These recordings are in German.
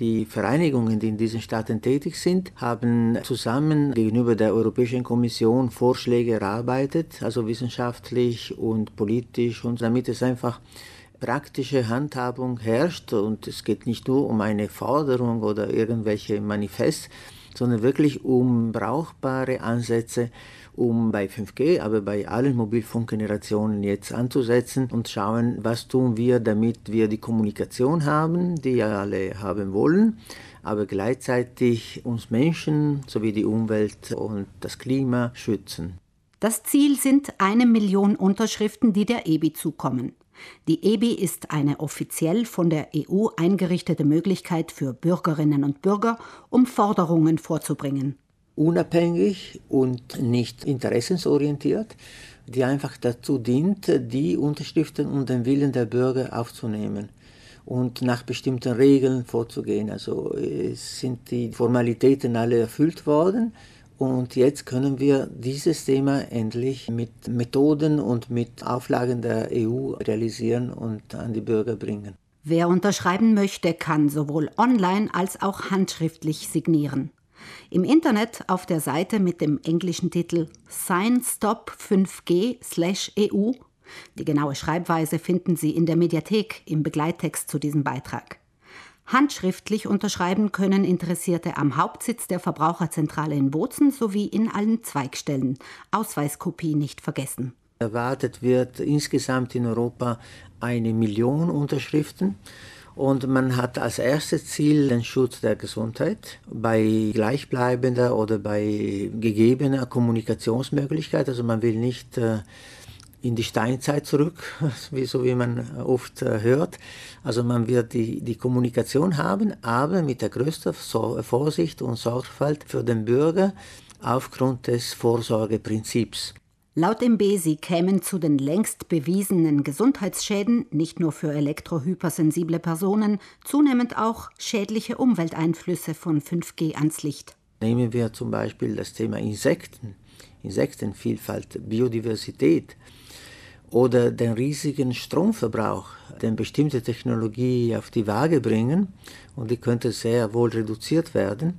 Die Vereinigungen, die in diesen Staaten tätig sind, haben zusammen gegenüber der Europäischen Kommission Vorschläge erarbeitet, also wissenschaftlich und politisch, und damit es einfach praktische Handhabung herrscht. Und es geht nicht nur um eine Forderung oder irgendwelche Manifest, sondern wirklich um brauchbare Ansätze, um bei 5G, aber bei allen Mobilfunkgenerationen jetzt anzusetzen und schauen, was tun wir, damit wir die Kommunikation haben, die ja alle haben wollen, aber gleichzeitig uns Menschen sowie die Umwelt und das Klima schützen. Das Ziel sind eine Million Unterschriften, die der EBI zukommen. Die EBI ist eine offiziell von der EU eingerichtete Möglichkeit für Bürgerinnen und Bürger, um Forderungen vorzubringen. Unabhängig und nicht interessensorientiert, die einfach dazu dient, die Unterschriften und den Willen der Bürger aufzunehmen und nach bestimmten Regeln vorzugehen. Also es sind die Formalitäten alle erfüllt worden und jetzt können wir dieses Thema endlich mit Methoden und mit Auflagen der EU realisieren und an die Bürger bringen. Wer unterschreiben möchte, kann sowohl online als auch handschriftlich signieren. Im Internet auf der Seite mit dem englischen Titel signstop5g/eu. Die genaue Schreibweise finden Sie in der Mediathek im Begleittext zu diesem Beitrag. Handschriftlich unterschreiben können Interessierte am Hauptsitz der Verbraucherzentrale in Bozen sowie in allen Zweigstellen. Ausweiskopie nicht vergessen. Erwartet wird insgesamt in Europa eine Million Unterschriften. Und man hat als erstes Ziel den Schutz der Gesundheit bei gleichbleibender oder bei gegebener Kommunikationsmöglichkeit. Also man will nicht äh, in die Steinzeit zurück, wie, so wie man oft äh, hört. Also man wird die, die Kommunikation haben, aber mit der größten Vorsicht und Sorgfalt für den Bürger aufgrund des Vorsorgeprinzips. Laut dem BESI kämen zu den längst bewiesenen Gesundheitsschäden nicht nur für elektrohypersensible Personen zunehmend auch schädliche Umwelteinflüsse von 5G ans Licht. Nehmen wir zum Beispiel das Thema Insekten, Insektenvielfalt, Biodiversität oder den riesigen Stromverbrauch, den bestimmte Technologie auf die Waage bringen und die könnte sehr wohl reduziert werden.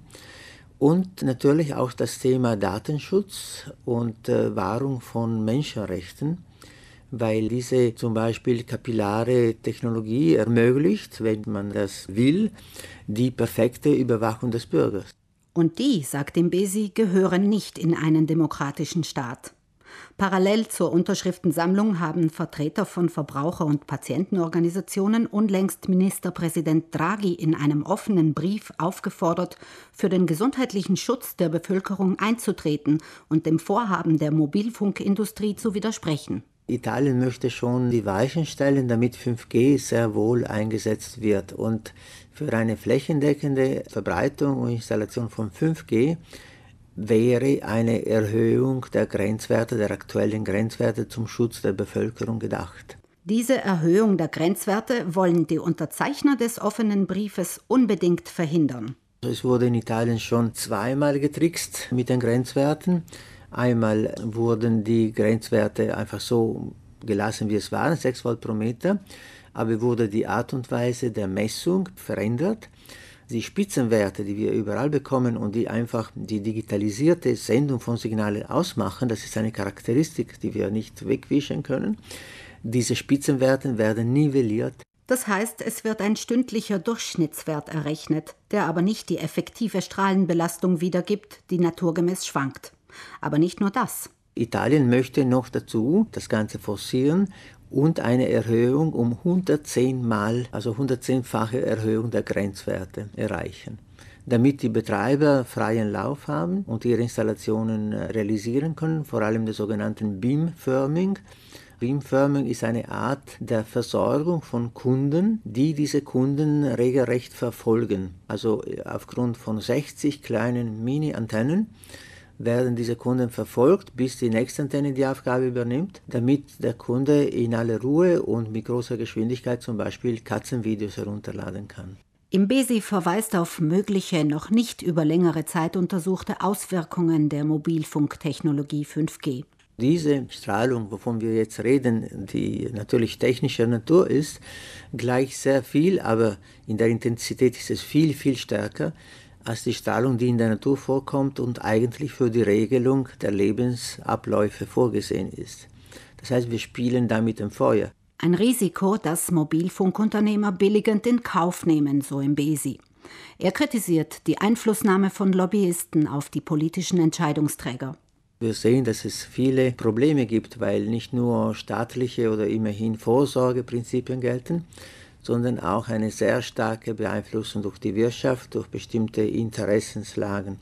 Und natürlich auch das Thema Datenschutz und äh, Wahrung von Menschenrechten, weil diese zum Beispiel kapillare Technologie ermöglicht, wenn man das will, die perfekte Überwachung des Bürgers. Und die, sagt dem Besi, gehören nicht in einen demokratischen Staat. Parallel zur Unterschriftensammlung haben Vertreter von Verbraucher- und Patientenorganisationen unlängst Ministerpräsident Draghi in einem offenen Brief aufgefordert, für den gesundheitlichen Schutz der Bevölkerung einzutreten und dem Vorhaben der Mobilfunkindustrie zu widersprechen. Italien möchte schon die Weichen stellen, damit 5G sehr wohl eingesetzt wird. Und für eine flächendeckende Verbreitung und Installation von 5G wäre eine Erhöhung der Grenzwerte, der aktuellen Grenzwerte zum Schutz der Bevölkerung gedacht. Diese Erhöhung der Grenzwerte wollen die Unterzeichner des offenen Briefes unbedingt verhindern. Es wurde in Italien schon zweimal getrickst mit den Grenzwerten. Einmal wurden die Grenzwerte einfach so gelassen, wie es waren, 6 Volt pro Meter, aber wurde die Art und Weise der Messung verändert die Spitzenwerte, die wir überall bekommen und die einfach die digitalisierte Sendung von Signalen ausmachen, das ist eine Charakteristik, die wir nicht wegwischen können. Diese Spitzenwerte werden nivelliert. Das heißt, es wird ein stündlicher Durchschnittswert errechnet, der aber nicht die effektive Strahlenbelastung wiedergibt, die naturgemäß schwankt. Aber nicht nur das. Italien möchte noch dazu das Ganze forcieren und eine Erhöhung um 110 Mal, also 110-fache Erhöhung der Grenzwerte erreichen. Damit die Betreiber freien Lauf haben und ihre Installationen äh, realisieren können, vor allem der sogenannten Beamfirming. Beamfirming ist eine Art der Versorgung von Kunden, die diese Kunden regelrecht verfolgen. Also äh, aufgrund von 60 kleinen Mini-Antennen werden diese Kunden verfolgt, bis die nächste Antenne die Aufgabe übernimmt, damit der Kunde in aller Ruhe und mit großer Geschwindigkeit zum Beispiel Katzenvideos herunterladen kann. Im BESI verweist auf mögliche, noch nicht über längere Zeit untersuchte Auswirkungen der Mobilfunktechnologie 5G. Diese Strahlung, wovon wir jetzt reden, die natürlich technischer Natur ist, gleich sehr viel, aber in der Intensität ist es viel, viel stärker als die Strahlung, die in der Natur vorkommt und eigentlich für die Regelung der Lebensabläufe vorgesehen ist. Das heißt, wir spielen da mit dem Feuer. Ein Risiko, das Mobilfunkunternehmer billigend in Kauf nehmen, so im Besi. Er kritisiert die Einflussnahme von Lobbyisten auf die politischen Entscheidungsträger. Wir sehen, dass es viele Probleme gibt, weil nicht nur staatliche oder immerhin Vorsorgeprinzipien gelten, sondern auch eine sehr starke Beeinflussung durch die Wirtschaft, durch bestimmte Interessenslagen.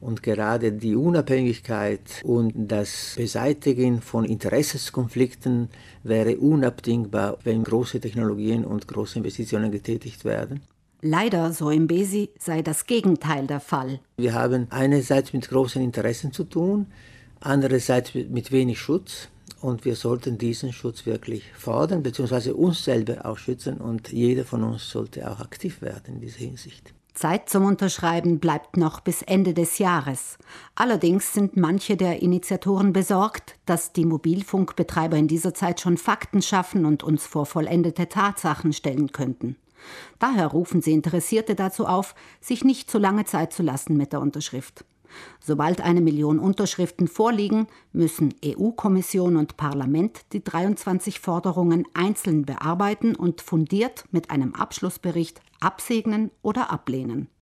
Und gerade die Unabhängigkeit und das Beseitigen von Interessenskonflikten wäre unabdingbar, wenn große Technologien und große Investitionen getätigt werden. Leider, so im Besi, sei das Gegenteil der Fall. Wir haben einerseits mit großen Interessen zu tun, andererseits mit wenig Schutz. Und wir sollten diesen Schutz wirklich fordern, beziehungsweise uns selber auch schützen. Und jeder von uns sollte auch aktiv werden in dieser Hinsicht. Zeit zum Unterschreiben bleibt noch bis Ende des Jahres. Allerdings sind manche der Initiatoren besorgt, dass die Mobilfunkbetreiber in dieser Zeit schon Fakten schaffen und uns vor vollendete Tatsachen stellen könnten. Daher rufen sie Interessierte dazu auf, sich nicht zu lange Zeit zu lassen mit der Unterschrift. Sobald eine Million Unterschriften vorliegen, müssen EU-Kommission und Parlament die 23 Forderungen einzeln bearbeiten und fundiert mit einem Abschlussbericht absegnen oder ablehnen.